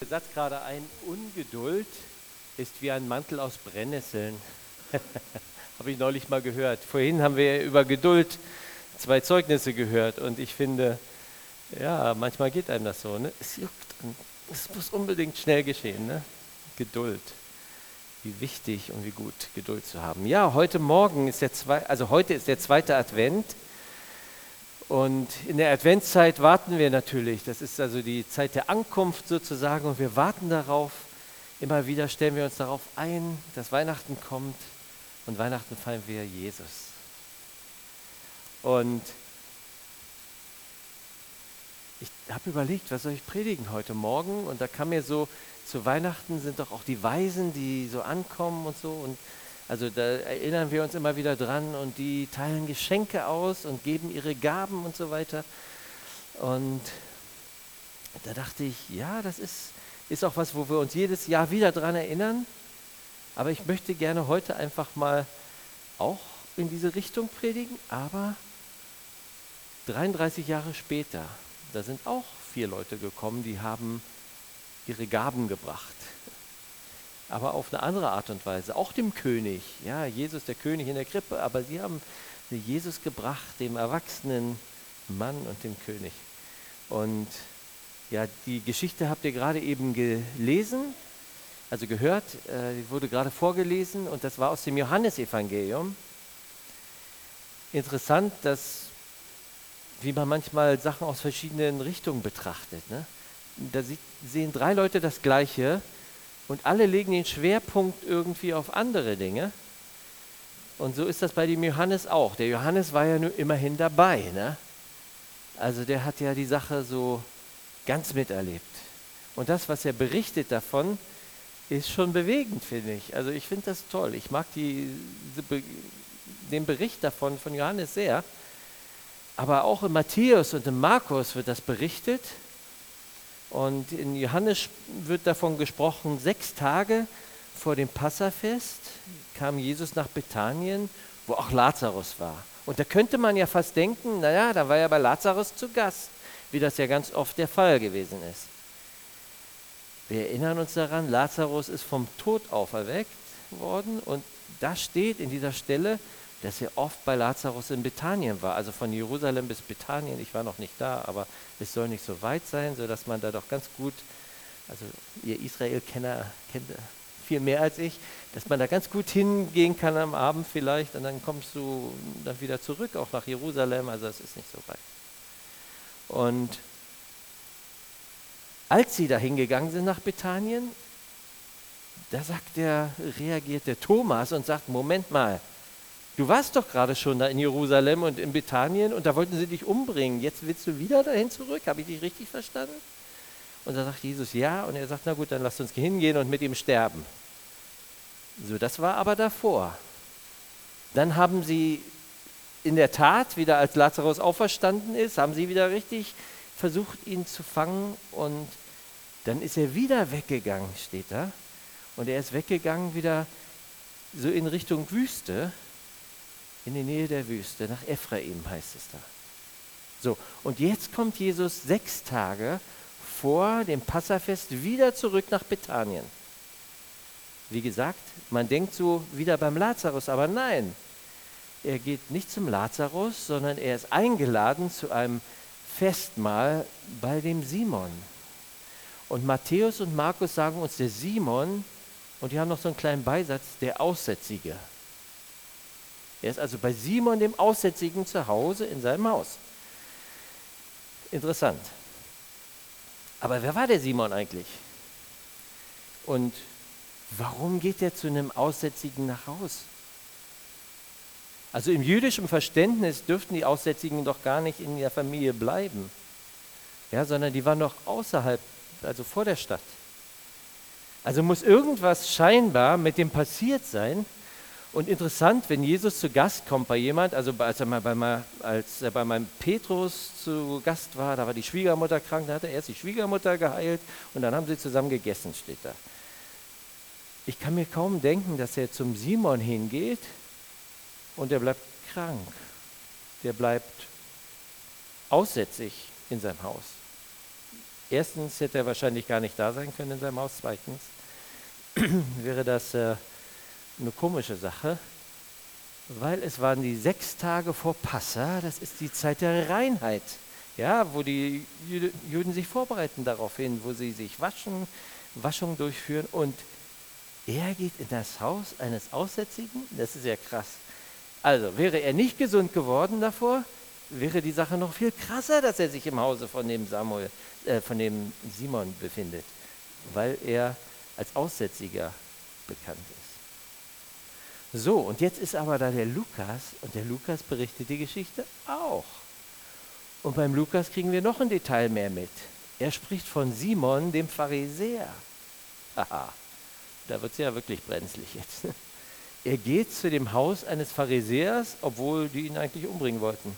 Der Satz gerade ein, Ungeduld ist wie ein Mantel aus Brennnesseln. Habe ich neulich mal gehört. Vorhin haben wir über Geduld zwei Zeugnisse gehört und ich finde, ja, manchmal geht einem das so. Ne? Es juckt und es muss unbedingt schnell geschehen. Ne? Geduld. Wie wichtig und wie gut Geduld zu haben. Ja, heute Morgen ist der zwei, also heute ist der zweite Advent. Und in der Adventszeit warten wir natürlich. Das ist also die Zeit der Ankunft sozusagen. Und wir warten darauf. Immer wieder stellen wir uns darauf ein, dass Weihnachten kommt. Und Weihnachten feiern wir Jesus. Und ich habe überlegt, was soll ich predigen heute Morgen? Und da kam mir so, zu Weihnachten sind doch auch die Weisen, die so ankommen und so. Und also da erinnern wir uns immer wieder dran und die teilen Geschenke aus und geben ihre Gaben und so weiter. Und da dachte ich, ja, das ist, ist auch was, wo wir uns jedes Jahr wieder dran erinnern. Aber ich möchte gerne heute einfach mal auch in diese Richtung predigen, aber 33 Jahre später, da sind auch vier Leute gekommen, die haben ihre Gaben gebracht aber auf eine andere Art und Weise. Auch dem König. Ja, Jesus der König in der Krippe, aber sie haben Jesus gebracht, dem erwachsenen Mann und dem König. Und ja, die Geschichte habt ihr gerade eben gelesen, also gehört, äh, die wurde gerade vorgelesen und das war aus dem Johannesevangelium. Interessant, dass, wie man manchmal Sachen aus verschiedenen Richtungen betrachtet. Ne? Da sieht, sehen drei Leute das Gleiche, und alle legen den Schwerpunkt irgendwie auf andere Dinge. Und so ist das bei dem Johannes auch. Der Johannes war ja nur immerhin dabei. Ne? Also der hat ja die Sache so ganz miterlebt. Und das, was er berichtet davon, ist schon bewegend, finde ich. Also ich finde das toll. Ich mag die, den Bericht davon von Johannes sehr. Aber auch in Matthäus und in Markus wird das berichtet. Und in Johannes wird davon gesprochen, sechs Tage vor dem Passafest kam Jesus nach Bethanien, wo auch Lazarus war. Und da könnte man ja fast denken, naja, da war ja bei Lazarus zu Gast, wie das ja ganz oft der Fall gewesen ist. Wir erinnern uns daran, Lazarus ist vom Tod auferweckt worden und da steht in dieser Stelle, dass er oft bei Lazarus in Bethanien war, also von Jerusalem bis Bethanien. Ich war noch nicht da, aber es soll nicht so weit sein, sodass man da doch ganz gut, also ihr Israel-Kenner kennt viel mehr als ich, dass man da ganz gut hingehen kann am Abend vielleicht und dann kommst du dann wieder zurück, auch nach Jerusalem, also es ist nicht so weit. Und als sie da hingegangen sind nach Bethanien, da sagt der, reagiert der Thomas und sagt, Moment mal, Du warst doch gerade schon da in Jerusalem und in Bethanien und da wollten sie dich umbringen. Jetzt willst du wieder dahin zurück? Habe ich dich richtig verstanden? Und da sagt Jesus ja und er sagt, na gut, dann lasst uns hingehen und mit ihm sterben. So, das war aber davor. Dann haben sie in der Tat, wieder als Lazarus auferstanden ist, haben sie wieder richtig versucht, ihn zu fangen und dann ist er wieder weggegangen, steht da. Und er ist weggegangen wieder so in Richtung Wüste in die Nähe der Wüste, nach Ephraim heißt es da. So, und jetzt kommt Jesus sechs Tage vor dem Passafest wieder zurück nach Bethanien. Wie gesagt, man denkt so wieder beim Lazarus, aber nein, er geht nicht zum Lazarus, sondern er ist eingeladen zu einem Festmahl bei dem Simon. Und Matthäus und Markus sagen uns, der Simon, und die haben noch so einen kleinen Beisatz, der Aussätzige. Er ist also bei Simon dem Aussätzigen zu Hause in seinem Haus. Interessant. Aber wer war der Simon eigentlich? Und warum geht er zu einem Aussätzigen nach Haus? Also im jüdischen Verständnis dürften die Aussätzigen doch gar nicht in der Familie bleiben, ja, sondern die waren noch außerhalb, also vor der Stadt. Also muss irgendwas scheinbar mit dem passiert sein, und interessant, wenn Jesus zu Gast kommt bei jemand, also als er, mal bei, als er bei meinem Petrus zu Gast war, da war die Schwiegermutter krank, da hat er erst die Schwiegermutter geheilt und dann haben sie zusammen gegessen, steht da. Ich kann mir kaum denken, dass er zum Simon hingeht und er bleibt krank. Der bleibt aussätzig in seinem Haus. Erstens hätte er wahrscheinlich gar nicht da sein können in seinem Haus. Zweitens wäre das äh, eine komische Sache, weil es waren die sechs Tage vor Passa, das ist die Zeit der Reinheit, ja, wo die Juden sich vorbereiten darauf hin, wo sie sich waschen, Waschung durchführen und er geht in das Haus eines Aussätzigen, das ist ja krass. Also wäre er nicht gesund geworden davor, wäre die Sache noch viel krasser, dass er sich im Hause von dem, Samuel, äh, von dem Simon befindet, weil er als Aussätziger bekannt ist. So, und jetzt ist aber da der Lukas und der Lukas berichtet die Geschichte auch. Und beim Lukas kriegen wir noch ein Detail mehr mit. Er spricht von Simon, dem Pharisäer. Haha, da wird es ja wirklich brenzlig jetzt. Er geht zu dem Haus eines Pharisäers, obwohl die ihn eigentlich umbringen wollten.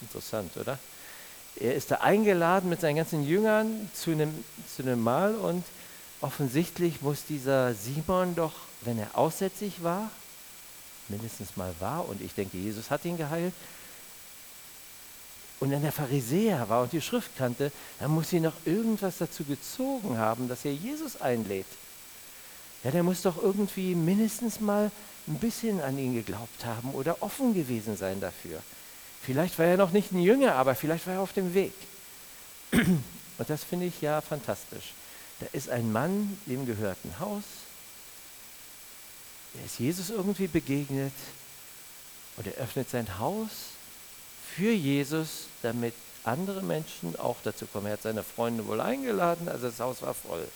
Interessant, oder? Er ist da eingeladen mit seinen ganzen Jüngern zu einem, zu einem Mahl und offensichtlich muss dieser Simon doch, wenn er aussätzlich war, mindestens mal war, und ich denke, Jesus hat ihn geheilt, und dann der Pharisäer war und die Schrift kannte, dann muss ihn noch irgendwas dazu gezogen haben, dass er Jesus einlädt. Ja, der muss doch irgendwie mindestens mal ein bisschen an ihn geglaubt haben oder offen gewesen sein dafür. Vielleicht war er noch nicht ein Jünger, aber vielleicht war er auf dem Weg. Und das finde ich ja fantastisch. Da ist ein Mann, dem gehört ein Haus. Er ist Jesus irgendwie begegnet und er öffnet sein Haus für Jesus, damit andere Menschen auch dazu kommen. Er hat seine Freunde wohl eingeladen, also das Haus war voll.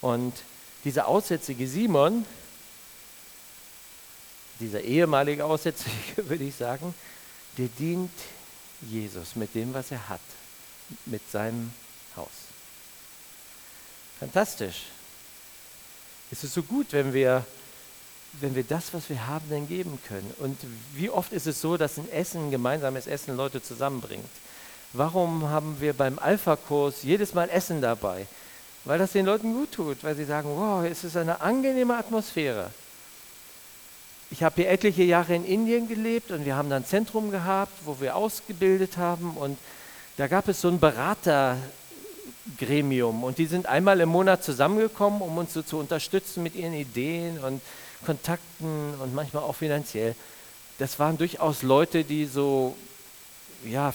Und dieser aussätzige Simon, dieser ehemalige Aussätzige, würde ich sagen, der dient Jesus mit dem, was er hat, mit seinem Haus. Fantastisch. Es ist so gut, wenn wir, wenn wir das, was wir haben, dann geben können. Und wie oft ist es so, dass ein Essen, ein gemeinsames Essen Leute zusammenbringt? Warum haben wir beim Alpha-Kurs jedes Mal Essen dabei? Weil das den Leuten gut tut, weil sie sagen, wow, es ist eine angenehme Atmosphäre. Ich habe hier etliche Jahre in Indien gelebt und wir haben da ein Zentrum gehabt, wo wir ausgebildet haben und da gab es so ein Beratergremium und die sind einmal im Monat zusammengekommen, um uns so zu unterstützen mit ihren Ideen und Kontakten und manchmal auch finanziell. Das waren durchaus Leute, die so ja,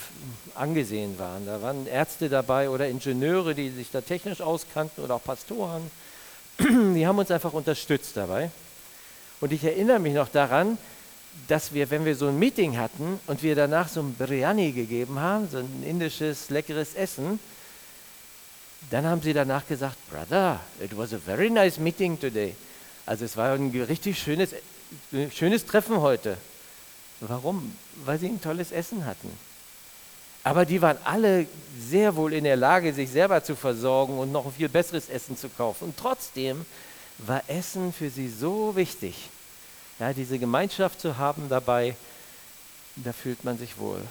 angesehen waren. Da waren Ärzte dabei oder Ingenieure, die sich da technisch auskannten oder auch Pastoren. Die haben uns einfach unterstützt dabei. Und ich erinnere mich noch daran, dass wir, wenn wir so ein Meeting hatten und wir danach so ein Biryani gegeben haben, so ein indisches leckeres Essen, dann haben sie danach gesagt, Brother, it was a very nice meeting today. Also es war ein richtig schönes, schönes Treffen heute. Warum? Weil sie ein tolles Essen hatten. Aber die waren alle sehr wohl in der Lage, sich selber zu versorgen und noch ein viel besseres Essen zu kaufen. Und trotzdem war Essen für sie so wichtig. Ja, diese Gemeinschaft zu haben dabei, da fühlt man sich wohl.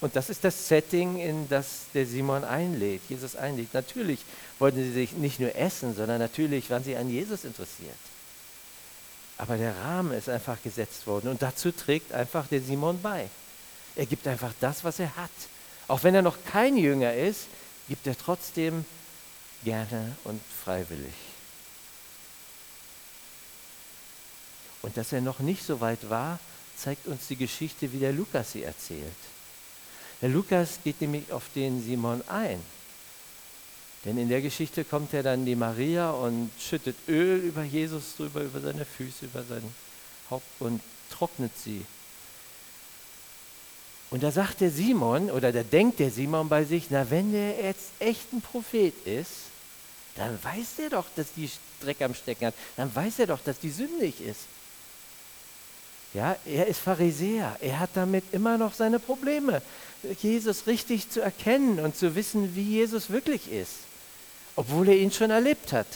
Und das ist das Setting, in das der Simon einlädt, Jesus einlädt. Natürlich wollten sie sich nicht nur essen, sondern natürlich waren sie an Jesus interessiert. Aber der Rahmen ist einfach gesetzt worden und dazu trägt einfach der Simon bei. Er gibt einfach das, was er hat. Auch wenn er noch kein Jünger ist, gibt er trotzdem gerne und freiwillig. Und dass er noch nicht so weit war, zeigt uns die Geschichte, wie der Lukas sie erzählt. Der Lukas geht nämlich auf den Simon ein. Denn in der Geschichte kommt er dann die Maria und schüttet Öl über Jesus drüber, über seine Füße, über sein Haupt und trocknet sie. Und da sagt der Simon, oder da denkt der Simon bei sich, na wenn der jetzt echt ein Prophet ist, dann weiß er doch, dass die Dreck am Stecken hat. Dann weiß er doch, dass die sündig ist. Ja, er ist Pharisäer. Er hat damit immer noch seine Probleme, Jesus richtig zu erkennen und zu wissen, wie Jesus wirklich ist, obwohl er ihn schon erlebt hat.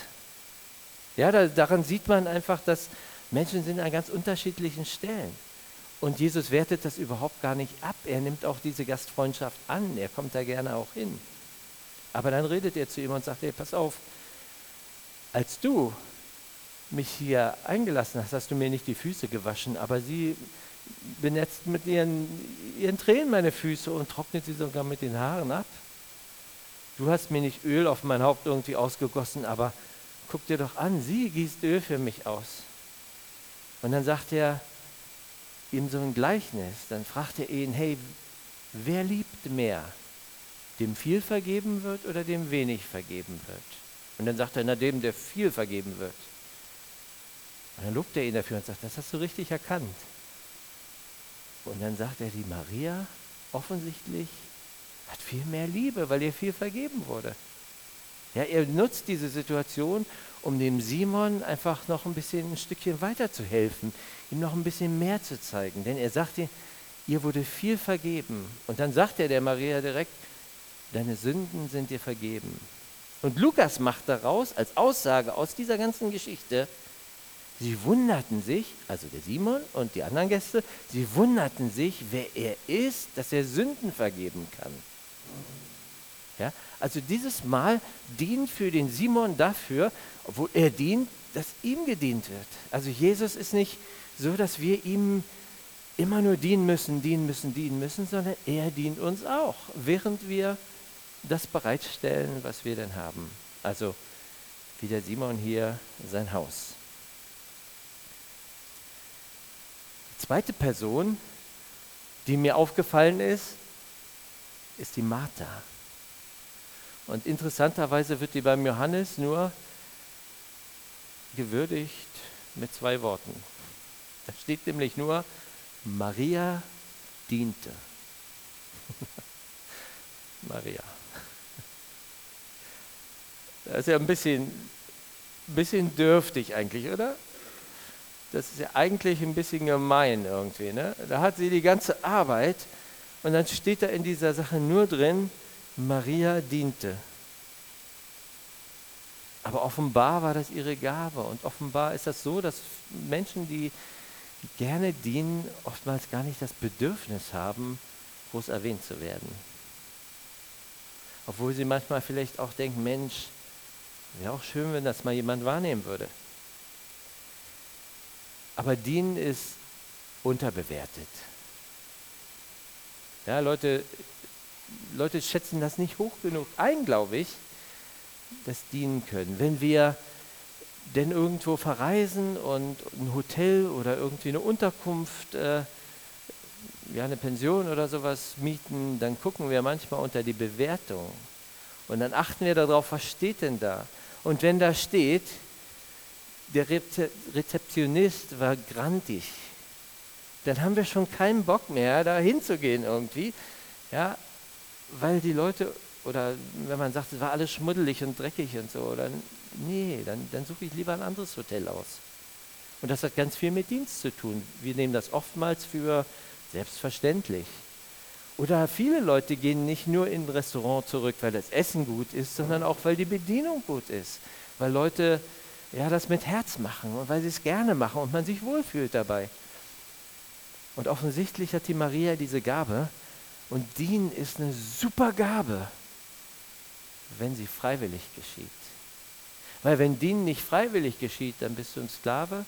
Ja, da, daran sieht man einfach, dass Menschen sind an ganz unterschiedlichen Stellen. Und Jesus wertet das überhaupt gar nicht ab. Er nimmt auch diese Gastfreundschaft an. Er kommt da gerne auch hin. Aber dann redet er zu ihm und sagt, hey, pass auf, als du mich hier eingelassen hast, hast du mir nicht die Füße gewaschen, aber sie, benetzt mit ihren, ihren Tränen meine Füße und trocknet sie sogar mit den Haaren ab. Du hast mir nicht Öl auf mein Haupt irgendwie ausgegossen, aber guck dir doch an, sie gießt Öl für mich aus. Und dann sagt er ihm so ein Gleichnis, dann fragt er ihn, hey, wer liebt mehr? Dem viel vergeben wird oder dem wenig vergeben wird? Und dann sagt er, na dem, der viel vergeben wird. Und dann lobt er ihn dafür und sagt, das hast du richtig erkannt. Und dann sagt er, die Maria offensichtlich hat viel mehr Liebe, weil ihr viel vergeben wurde. Ja, er nutzt diese Situation, um dem Simon einfach noch ein bisschen ein Stückchen weiter zu helfen, ihm noch ein bisschen mehr zu zeigen. Denn er sagt ihr, ihr wurde viel vergeben. Und dann sagt er der Maria direkt, deine Sünden sind dir vergeben. Und Lukas macht daraus als Aussage aus dieser ganzen Geschichte, sie wunderten sich, also der Simon und die anderen Gäste, sie wunderten sich, wer er ist, dass er Sünden vergeben kann. Ja, also dieses Mal dient für den Simon dafür, obwohl er dient, dass ihm gedient wird. Also Jesus ist nicht so, dass wir ihm immer nur dienen müssen, dienen müssen, dienen müssen, sondern er dient uns auch, während wir das bereitstellen, was wir denn haben. Also wie der Simon hier sein Haus. Die zweite Person, die mir aufgefallen ist, ist die Martha. Und interessanterweise wird die beim Johannes nur gewürdigt mit zwei Worten. Da steht nämlich nur, Maria diente. Maria. Das ist ja ein bisschen, bisschen dürftig eigentlich, oder? Das ist ja eigentlich ein bisschen gemein irgendwie. Ne? Da hat sie die ganze Arbeit und dann steht da in dieser Sache nur drin, Maria diente. Aber offenbar war das ihre Gabe. Und offenbar ist das so, dass Menschen, die gerne dienen, oftmals gar nicht das Bedürfnis haben, groß erwähnt zu werden. Obwohl sie manchmal vielleicht auch denken, Mensch, wäre auch schön, wenn das mal jemand wahrnehmen würde. Aber dienen ist unterbewertet. Ja, Leute, Leute schätzen das nicht hoch genug ein, glaube ich, das dienen können. Wenn wir denn irgendwo verreisen und ein Hotel oder irgendwie eine Unterkunft, äh, ja, eine Pension oder sowas mieten, dann gucken wir manchmal unter die Bewertung. Und dann achten wir darauf, was steht denn da? Und wenn da steht, der Rezeptionist war grantig, dann haben wir schon keinen Bock mehr, da hinzugehen irgendwie. Ja, weil die Leute, oder wenn man sagt, es war alles schmuddelig und dreckig und so, dann, nee, dann, dann suche ich lieber ein anderes Hotel aus. Und das hat ganz viel mit Dienst zu tun. Wir nehmen das oftmals für selbstverständlich. Oder viele Leute gehen nicht nur in ein Restaurant zurück, weil das Essen gut ist, sondern auch, weil die Bedienung gut ist. Weil Leute ja, das mit Herz machen und weil sie es gerne machen und man sich wohlfühlt dabei. Und offensichtlich hat die Maria diese Gabe und dienen ist eine super Gabe, wenn sie freiwillig geschieht. Weil wenn dienen nicht freiwillig geschieht, dann bist du ein Sklave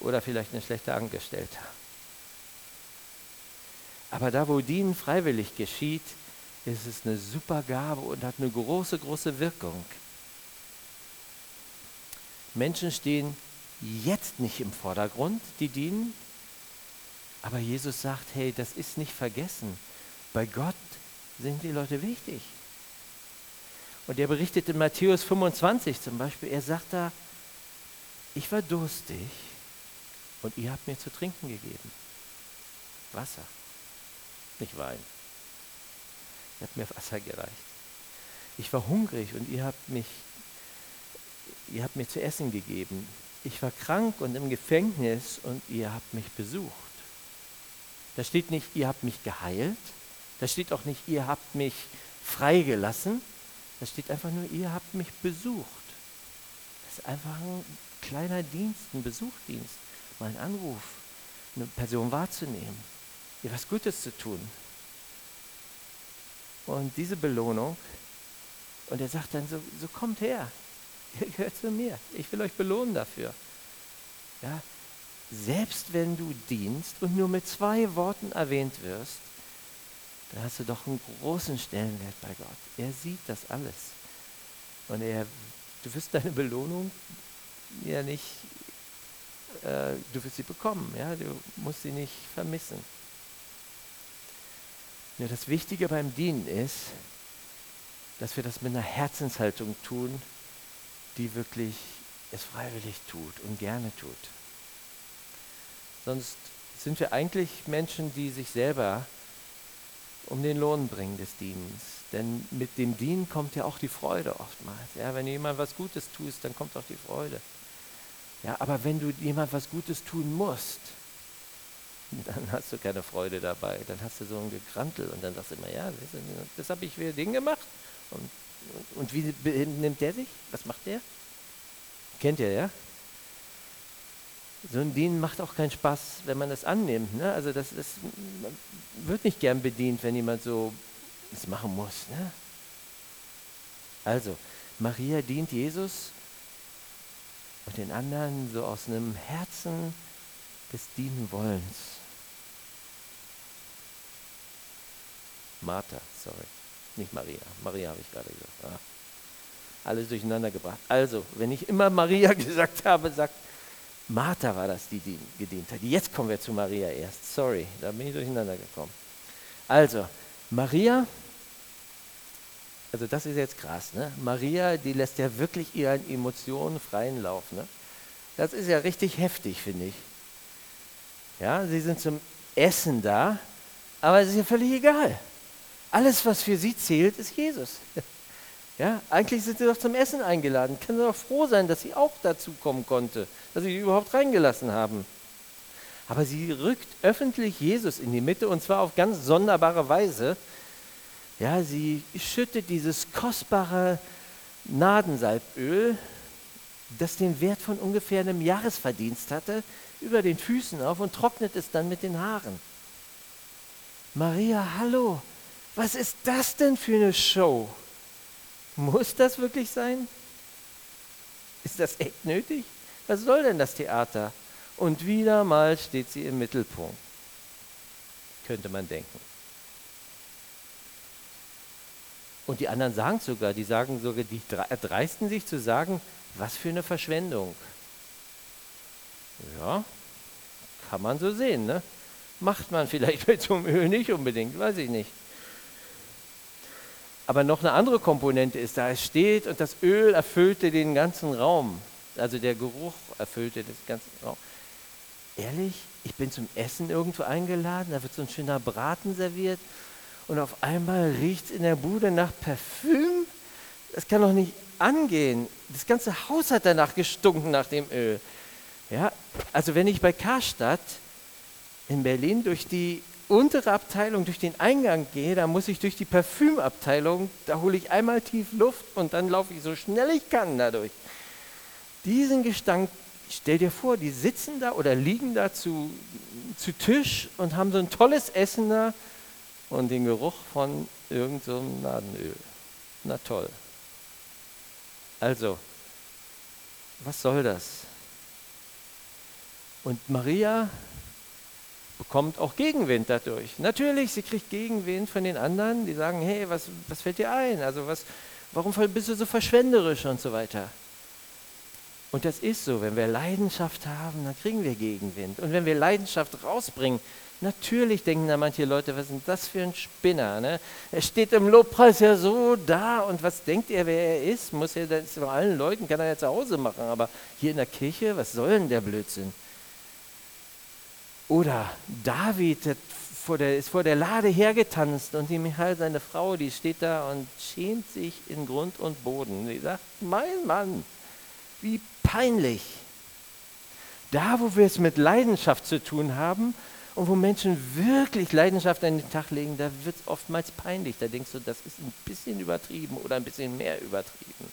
oder vielleicht ein schlechter Angestellter. Aber da, wo dienen freiwillig geschieht, ist es eine super Gabe und hat eine große, große Wirkung. Menschen stehen jetzt nicht im Vordergrund, die dienen, aber Jesus sagt, hey, das ist nicht vergessen. Bei Gott sind die Leute wichtig. Und er berichtet in Matthäus 25 zum Beispiel, er sagt da, ich war durstig und ihr habt mir zu trinken gegeben. Wasser, nicht Wein. Ihr habt mir Wasser gereicht. Ich war hungrig und ihr habt mich, ihr habt mir zu essen gegeben. Ich war krank und im Gefängnis und ihr habt mich besucht. Da steht nicht, ihr habt mich geheilt. Da steht auch nicht, ihr habt mich freigelassen. Da steht einfach nur, ihr habt mich besucht. Das ist einfach ein kleiner Dienst, ein Besuchdienst, mal ein Anruf, eine Person wahrzunehmen, ihr was Gutes zu tun. Und diese Belohnung, und er sagt dann so, so kommt her, ihr gehört zu mir, ich will euch belohnen dafür. Ja, selbst wenn du dienst und nur mit zwei Worten erwähnt wirst, dann hast du doch einen großen Stellenwert bei Gott. Er sieht das alles. Und er, du wirst deine Belohnung ja nicht, äh, du wirst sie bekommen, ja, du musst sie nicht vermissen. Ja, das Wichtige beim Dienen ist, dass wir das mit einer Herzenshaltung tun, die wirklich es freiwillig tut und gerne tut. Sonst sind wir eigentlich Menschen, die sich selber um den Lohn bringen des Dienens. Denn mit dem Dienen kommt ja auch die Freude oftmals. Ja, wenn du jemand was Gutes tust, dann kommt auch die Freude. Ja, aber wenn du jemand was Gutes tun musst, dann hast du keine Freude dabei. Dann hast du so ein Gekrantel und dann sagst du immer, ja, das, das habe ich für den gemacht. Und, und, wie nimmt der sich? Was macht der? Kennt ihr, ja? So ein Dienen macht auch keinen Spaß, wenn man das annimmt. Ne? Also das, das wird nicht gern bedient, wenn jemand so das machen muss. Ne? Also, Maria dient Jesus und den anderen so aus einem Herzen des Dienenwollens. Martha, sorry, nicht Maria. Maria habe ich gerade gesagt. Ah. Alles durcheinander gebracht. Also, wenn ich immer Maria gesagt habe, sagt Martha war das, die, die gedient hat. Jetzt kommen wir zu Maria erst. Sorry, da bin ich durcheinander gekommen. Also, Maria, also das ist jetzt krass, ne? Maria, die lässt ja wirklich ihren Emotionen freien Lauf, ne? Das ist ja richtig heftig, finde ich. Ja, sie sind zum Essen da, aber es ist ja völlig egal. Alles, was für sie zählt, ist Jesus. Ja, eigentlich sind sie doch zum Essen eingeladen. Können sie doch froh sein, dass sie auch dazu kommen konnte, dass sie überhaupt reingelassen haben. Aber sie rückt öffentlich Jesus in die Mitte und zwar auf ganz sonderbare Weise. Ja, sie schüttet dieses kostbare Nadensalböl, das den Wert von ungefähr einem Jahresverdienst hatte, über den Füßen auf und trocknet es dann mit den Haaren. Maria, hallo, was ist das denn für eine Show? Muss das wirklich sein? Ist das echt nötig? Was soll denn das Theater? Und wieder mal steht sie im Mittelpunkt, könnte man denken. Und die anderen sagen sogar, die sagen sogar, die erdreisten sich zu sagen, was für eine Verschwendung. Ja, kann man so sehen, ne? Macht man vielleicht mit so einem Öl nicht unbedingt, weiß ich nicht. Aber noch eine andere Komponente ist da, es steht und das Öl erfüllte den ganzen Raum. Also der Geruch erfüllte den ganzen Raum. Ehrlich, ich bin zum Essen irgendwo eingeladen, da wird so ein schöner Braten serviert und auf einmal riecht es in der Bude nach Parfüm. Das kann doch nicht angehen. Das ganze Haus hat danach gestunken nach dem Öl. Ja, also wenn ich bei Karstadt in Berlin durch die untere Abteilung durch den Eingang gehe, da muss ich durch die Parfümabteilung, da hole ich einmal tief Luft und dann laufe ich so schnell ich kann dadurch. Diesen Gestank, stell dir vor, die sitzen da oder liegen da zu, zu Tisch und haben so ein tolles Essen da und den Geruch von irgendeinem so Nadenöl. Na toll. Also, was soll das? Und Maria bekommt auch Gegenwind dadurch. Natürlich, sie kriegt Gegenwind von den anderen, die sagen, hey, was, was fällt dir ein? Also was, warum bist du so verschwenderisch und so weiter. Und das ist so, wenn wir Leidenschaft haben, dann kriegen wir Gegenwind. Und wenn wir Leidenschaft rausbringen, natürlich denken da manche Leute, was ist denn das für ein Spinner? Ne? Er steht im Lobpreis ja so da und was denkt er, wer er ist? Muss er das bei allen Leuten, kann er ja zu Hause machen, aber hier in der Kirche, was soll denn der Blödsinn? Oder David vor der, ist vor der Lade hergetanzt und die Michael, seine Frau, die steht da und schämt sich in Grund und Boden. Die sagt, mein Mann, wie peinlich. Da, wo wir es mit Leidenschaft zu tun haben und wo Menschen wirklich Leidenschaft an den Tag legen, da wird es oftmals peinlich. Da denkst du, das ist ein bisschen übertrieben oder ein bisschen mehr übertrieben.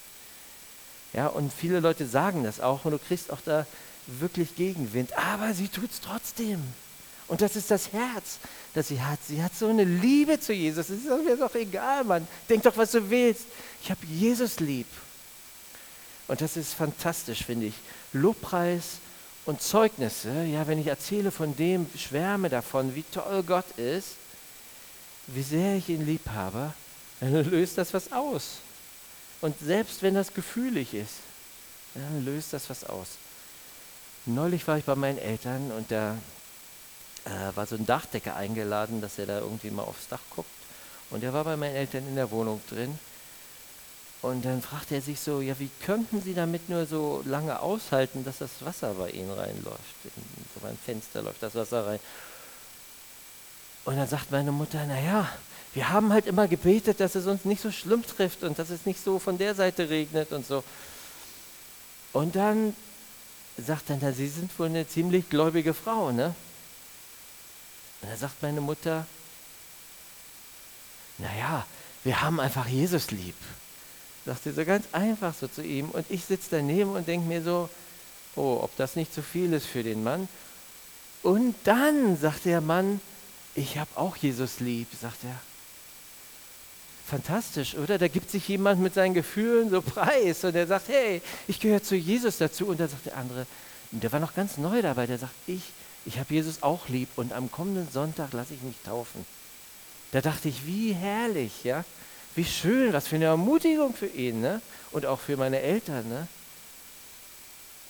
Ja, und viele Leute sagen das auch und du kriegst auch da wirklich Gegenwind, aber sie tut es trotzdem. Und das ist das Herz, das sie hat. Sie hat so eine Liebe zu Jesus. Es ist mir doch egal, Mann. Denk doch, was du willst. Ich habe Jesus lieb. Und das ist fantastisch, finde ich. Lobpreis und Zeugnisse, ja, wenn ich erzähle von dem, schwärme davon, wie toll Gott ist, wie sehr ich ihn lieb habe, dann löst das was aus. Und selbst wenn das gefühlig ist, dann löst das was aus. Neulich war ich bei meinen Eltern und da äh, war so ein Dachdecker eingeladen, dass er da irgendwie mal aufs Dach guckt. Und er war bei meinen Eltern in der Wohnung drin. Und dann fragte er sich so, ja, wie könnten Sie damit nur so lange aushalten, dass das Wasser bei Ihnen reinläuft? So beim Fenster läuft das Wasser rein. Und dann sagt meine Mutter, naja, wir haben halt immer gebetet, dass es uns nicht so schlimm trifft und dass es nicht so von der Seite regnet und so. Und dann sagt na, Sie sind wohl eine ziemlich gläubige Frau, ne? Und da sagt meine Mutter, naja, wir haben einfach Jesus lieb. Sagt sie so ganz einfach so zu ihm. Und ich sitze daneben und denke mir so, oh, ob das nicht zu viel ist für den Mann. Und dann sagt der Mann, ich habe auch Jesus lieb, sagt er. Fantastisch, oder? Da gibt sich jemand mit seinen Gefühlen so preis und der sagt, hey, ich gehöre zu Jesus dazu. Und dann sagt der andere, der war noch ganz neu dabei, der sagt, ich, ich habe Jesus auch lieb und am kommenden Sonntag lasse ich mich taufen. Da dachte ich, wie herrlich, ja? Wie schön, was für eine Ermutigung für ihn, ne? Und auch für meine Eltern, ne?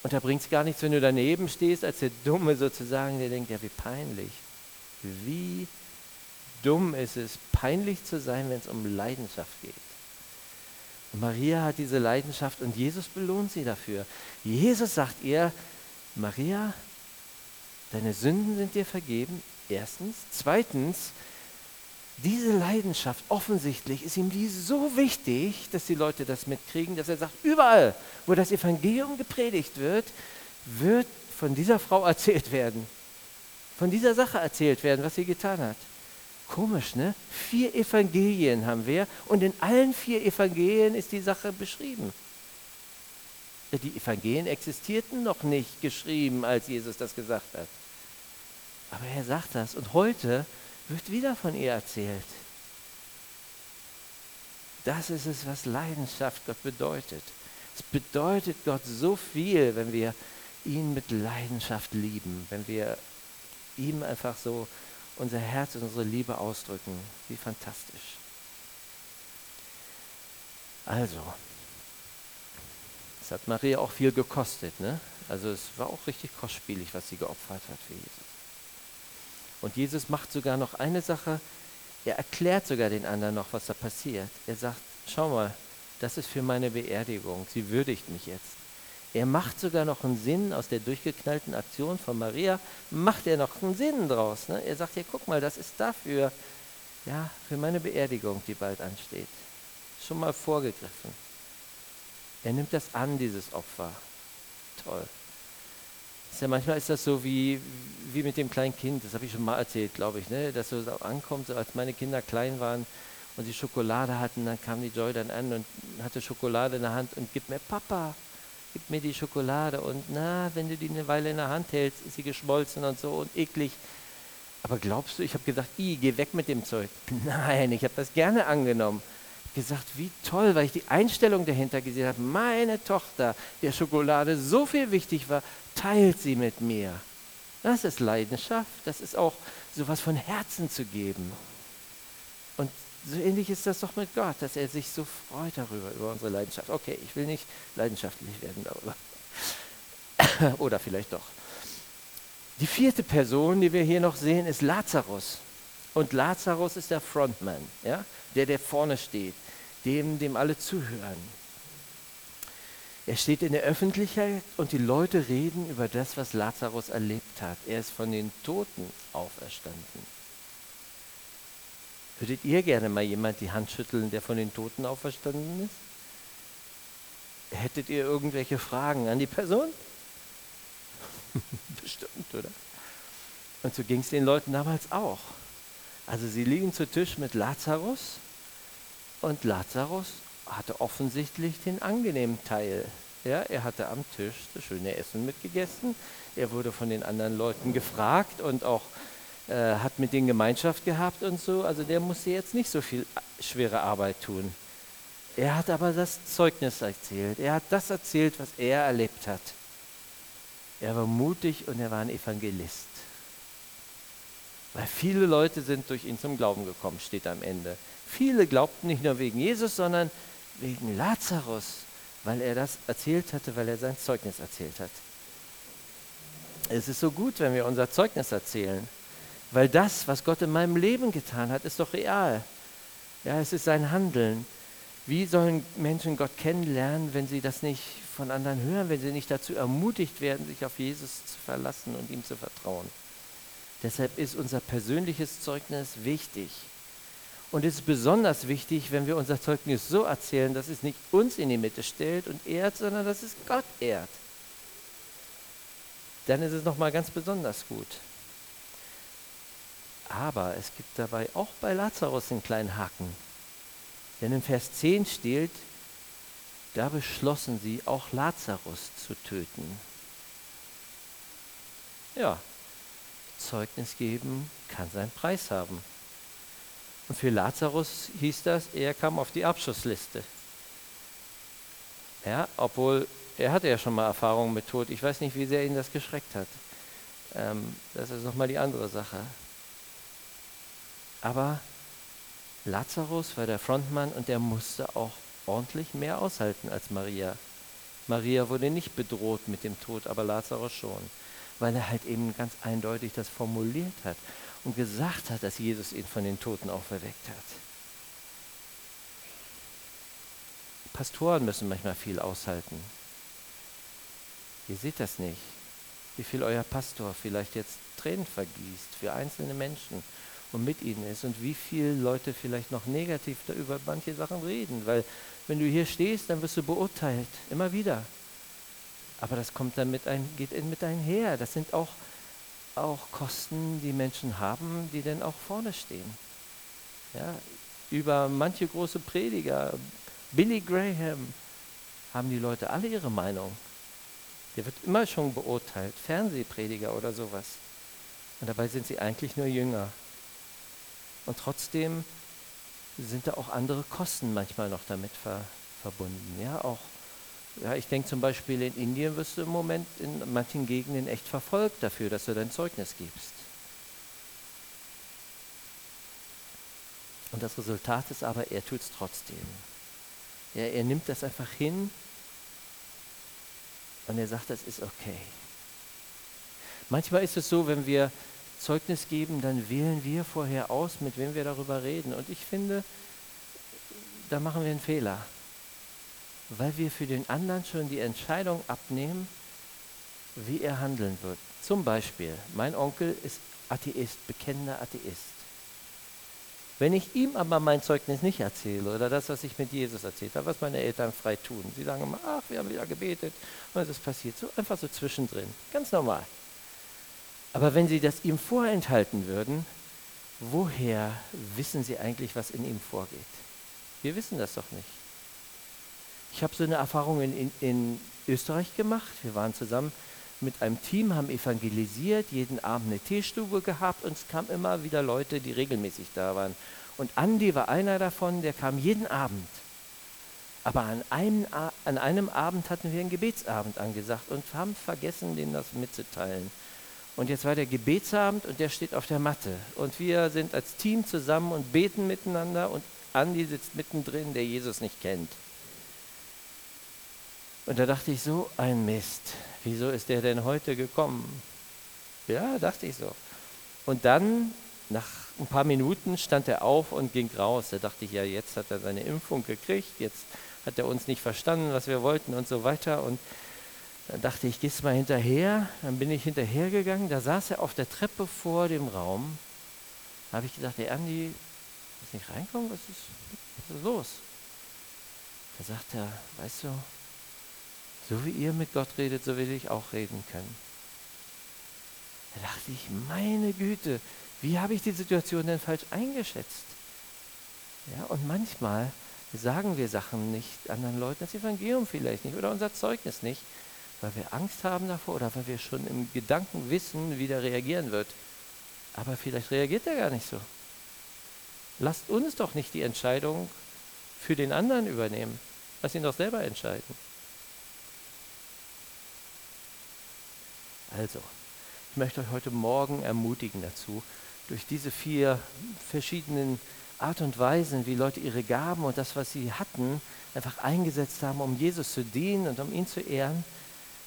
Und da bringt es gar nichts, wenn du daneben stehst, als der Dumme sozusagen, der denkt, ja, wie peinlich. Wie dumm ist es, peinlich zu sein, wenn es um Leidenschaft geht. Und Maria hat diese Leidenschaft und Jesus belohnt sie dafür. Jesus sagt ihr, Maria, deine Sünden sind dir vergeben, erstens. Zweitens, diese Leidenschaft, offensichtlich ist ihm die so wichtig, dass die Leute das mitkriegen, dass er sagt, überall, wo das Evangelium gepredigt wird, wird von dieser Frau erzählt werden. Von dieser Sache erzählt werden, was sie getan hat. Komisch, ne? Vier Evangelien haben wir und in allen vier Evangelien ist die Sache beschrieben. Die Evangelien existierten noch nicht geschrieben, als Jesus das gesagt hat. Aber er sagt das und heute wird wieder von ihr erzählt. Das ist es, was Leidenschaft Gott bedeutet. Es bedeutet Gott so viel, wenn wir ihn mit Leidenschaft lieben, wenn wir ihm einfach so unser Herz und unsere Liebe ausdrücken. Wie fantastisch. Also, es hat Maria auch viel gekostet. Ne? Also es war auch richtig kostspielig, was sie geopfert hat für Jesus. Und Jesus macht sogar noch eine Sache, er erklärt sogar den anderen noch, was da passiert. Er sagt, schau mal, das ist für meine Beerdigung, sie würdigt mich jetzt. Er macht sogar noch einen Sinn aus der durchgeknallten Aktion von Maria, macht er noch einen Sinn draus. Ne? Er sagt, ja, guck mal, das ist dafür, ja, für meine Beerdigung, die bald ansteht. Schon mal vorgegriffen. Er nimmt das an, dieses Opfer. Toll. Ja, manchmal ist das so wie, wie mit dem kleinen Kind, das habe ich schon mal erzählt, glaube ich, ne? dass so ankommt, so als meine Kinder klein waren und die Schokolade hatten, dann kam die Joy dann an und hatte Schokolade in der Hand und gibt mir Papa, gib mir die Schokolade und na, wenn du die eine Weile in der Hand hältst, ist sie geschmolzen und so und eklig. Aber glaubst du, ich habe gesagt, i, geh weg mit dem Zeug. Nein, ich habe das gerne angenommen gesagt, wie toll, weil ich die Einstellung dahinter gesehen habe. Meine Tochter, der Schokolade so viel wichtig war, teilt sie mit mir. Das ist Leidenschaft, das ist auch sowas von Herzen zu geben. So ähnlich ist das doch mit Gott, dass er sich so freut darüber, über unsere Leidenschaft. Okay, ich will nicht leidenschaftlich werden darüber. Oder vielleicht doch. Die vierte Person, die wir hier noch sehen, ist Lazarus. Und Lazarus ist der Frontman, ja? der, der vorne steht dem, dem alle zuhören. Er steht in der Öffentlichkeit und die Leute reden über das, was Lazarus erlebt hat. Er ist von den Toten auferstanden. Würdet ihr gerne mal jemand die Hand schütteln, der von den Toten auferstanden ist? Hättet ihr irgendwelche Fragen an die Person? Bestimmt, oder? Und so ging es den Leuten damals auch. Also sie liegen zu Tisch mit Lazarus und Lazarus hatte offensichtlich den angenehmen Teil. Ja, er hatte am Tisch das schöne Essen mitgegessen. Er wurde von den anderen Leuten gefragt und auch äh, hat mit denen Gemeinschaft gehabt und so. Also der musste jetzt nicht so viel schwere Arbeit tun. Er hat aber das Zeugnis erzählt. Er hat das erzählt, was er erlebt hat. Er war mutig und er war ein Evangelist. Weil viele Leute sind durch ihn zum Glauben gekommen, steht am Ende. Viele glaubten nicht nur wegen Jesus, sondern wegen Lazarus, weil er das erzählt hatte, weil er sein Zeugnis erzählt hat. Es ist so gut, wenn wir unser Zeugnis erzählen, weil das, was Gott in meinem Leben getan hat, ist doch real. Ja, es ist sein Handeln. Wie sollen Menschen Gott kennenlernen, wenn sie das nicht von anderen hören, wenn sie nicht dazu ermutigt werden, sich auf Jesus zu verlassen und ihm zu vertrauen? Deshalb ist unser persönliches Zeugnis wichtig. Und es ist besonders wichtig, wenn wir unser Zeugnis so erzählen, dass es nicht uns in die Mitte stellt und ehrt, sondern dass es Gott ehrt. Dann ist es nochmal ganz besonders gut. Aber es gibt dabei auch bei Lazarus einen kleinen Haken. Denn in Vers 10 steht, da beschlossen sie, auch Lazarus zu töten. Ja, Zeugnis geben kann seinen Preis haben. Und für Lazarus hieß das, er kam auf die Abschussliste. Ja, obwohl er hatte ja schon mal Erfahrungen mit Tod. Ich weiß nicht, wie sehr ihn das geschreckt hat. Ähm, das ist nochmal die andere Sache. Aber Lazarus war der Frontmann und der musste auch ordentlich mehr aushalten als Maria. Maria wurde nicht bedroht mit dem Tod, aber Lazarus schon, weil er halt eben ganz eindeutig das formuliert hat und gesagt hat, dass Jesus ihn von den Toten auferweckt hat. Pastoren müssen manchmal viel aushalten. Ihr seht das nicht, wie viel euer Pastor vielleicht jetzt Tränen vergießt für einzelne Menschen und mit ihnen ist und wie viele Leute vielleicht noch negativ über manche Sachen reden, weil wenn du hier stehst, dann wirst du beurteilt, immer wieder. Aber das kommt dann mit ein, geht mit einher. Das sind auch, auch Kosten, die Menschen haben, die dann auch vorne stehen. Ja, über manche große Prediger, Billy Graham, haben die Leute alle ihre Meinung. Der wird immer schon beurteilt, Fernsehprediger oder sowas. Und dabei sind sie eigentlich nur Jünger. Und trotzdem sind da auch andere Kosten manchmal noch damit ver, verbunden. Ja, auch, ja, ich denke zum Beispiel in Indien wirst du im Moment in manchen Gegenden echt verfolgt dafür, dass du dein Zeugnis gibst. Und das Resultat ist aber, er tut es trotzdem. Ja, er nimmt das einfach hin und er sagt, das ist okay. Manchmal ist es so, wenn wir Zeugnis geben, dann wählen wir vorher aus, mit wem wir darüber reden. Und ich finde, da machen wir einen Fehler, weil wir für den anderen schon die Entscheidung abnehmen, wie er handeln wird. Zum Beispiel, mein Onkel ist Atheist, bekennender Atheist. Wenn ich ihm aber mein Zeugnis nicht erzähle oder das, was ich mit Jesus erzählt habe, was meine Eltern frei tun, sie sagen immer, ach, wir haben wieder gebetet und es ist passiert, so einfach so zwischendrin, ganz normal. Aber wenn sie das ihm vorenthalten würden, woher wissen sie eigentlich, was in ihm vorgeht? Wir wissen das doch nicht. Ich habe so eine Erfahrung in, in, in, Österreich gemacht. Wir waren zusammen mit einem Team, haben evangelisiert, jeden Abend eine Teestube gehabt und es kamen immer wieder Leute, die regelmäßig da waren. Und Andi war einer davon, der kam jeden Abend. Aber an einem, an einem Abend hatten wir einen Gebetsabend angesagt und haben vergessen, denen das mitzuteilen. Und jetzt war der Gebetsabend und der steht auf der Matte. Und wir sind als Team zusammen und beten miteinander und Andi sitzt mittendrin, der Jesus nicht kennt. Und da dachte ich so, ein Mist. Wieso ist der denn heute gekommen? Ja, dachte ich so. Und dann, nach ein paar Minuten, stand er auf und ging raus. Da dachte ich, ja, jetzt hat er seine Impfung gekriegt, jetzt hat er uns nicht verstanden, was wir wollten und so weiter. Und dann dachte ich, gehst mal hinterher. Dann bin ich hinterhergegangen. Da saß er auf der Treppe vor dem Raum. Da habe ich gesagt, der Andi, muss nicht reinkommen? Was ist, was ist los? Da sagt er, weißt du, so wie ihr mit Gott redet, so will ich auch reden können. Da dachte ich, meine Güte, wie habe ich die Situation denn falsch eingeschätzt? Ja, und manchmal sagen wir Sachen nicht anderen Leuten, das Evangelium vielleicht nicht oder unser Zeugnis nicht, weil wir Angst haben davor oder weil wir schon im Gedanken wissen, wie der reagieren wird. Aber vielleicht reagiert er gar nicht so. Lasst uns doch nicht die Entscheidung für den anderen übernehmen. Lass ihn doch selber entscheiden. Also, ich möchte euch heute Morgen ermutigen dazu, durch diese vier verschiedenen Art und Weisen, wie Leute ihre Gaben und das, was sie hatten, einfach eingesetzt haben, um Jesus zu dienen und um ihn zu ehren,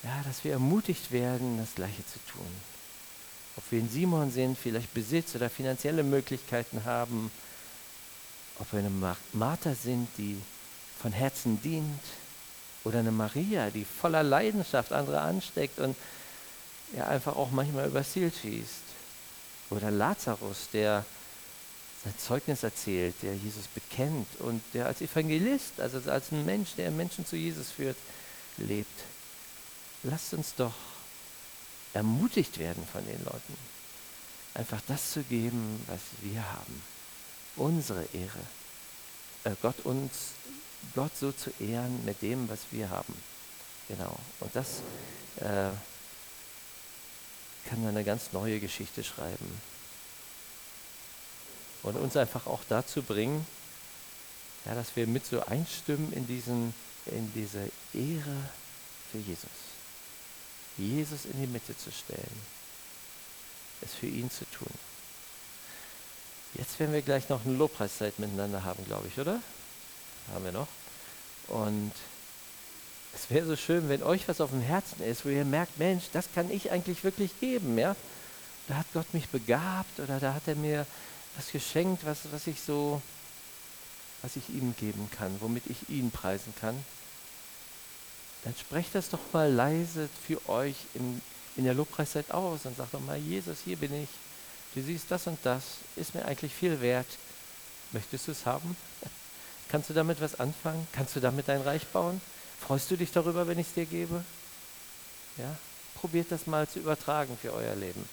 ja, dass wir ermutigt werden, das Gleiche zu tun. Ob wir in Simon sind, vielleicht Besitz oder finanzielle Möglichkeiten haben, ob wir eine Martha sind, die von Herzen dient, oder eine Maria, die voller Leidenschaft andere ansteckt und ja einfach auch manchmal übers Ziel schießt. Oder Lazarus, der sein Zeugnis erzählt, der Jesus bekennt und der als Evangelist, also als ein Mensch, der Menschen zu Jesus führt, lebt. Lasst uns doch ermutigt werden von den Leuten, einfach das zu geben, was wir haben. Unsere Ehre. Äh, Gott uns, Gott so zu ehren mit dem, was wir haben. Genau. Und das äh, kann eine ganz neue Geschichte schreiben. Und uns einfach auch dazu bringen, ja, dass wir mit so einstimmen in, diesen, in diese Ehre für Jesus. Jesus in die Mitte zu stellen, es für ihn zu tun. Jetzt werden wir gleich noch eine Lobpreiszeit miteinander haben, glaube ich, oder? Haben wir noch. Und es wäre so schön, wenn euch was auf dem Herzen ist, wo ihr merkt, Mensch, das kann ich eigentlich wirklich geben, ja? Da hat Gott mich begabt oder da hat er mir was geschenkt, was, was ich so, was ich ihm geben kann, womit ich ihn preisen kann. Dann sprecht das doch mal leise für euch in, in der Lobpreiszeit aus und sagt doch mal, Jesus, hier bin ich. Du siehst das und das, ist mir eigentlich viel wert. Möchtest du es haben? Kannst du damit was anfangen? Kannst du damit dein Reich bauen? Freust du dich darüber, wenn ich es dir gebe? Ja? Probiert das mal zu übertragen für euer Leben.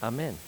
Amen.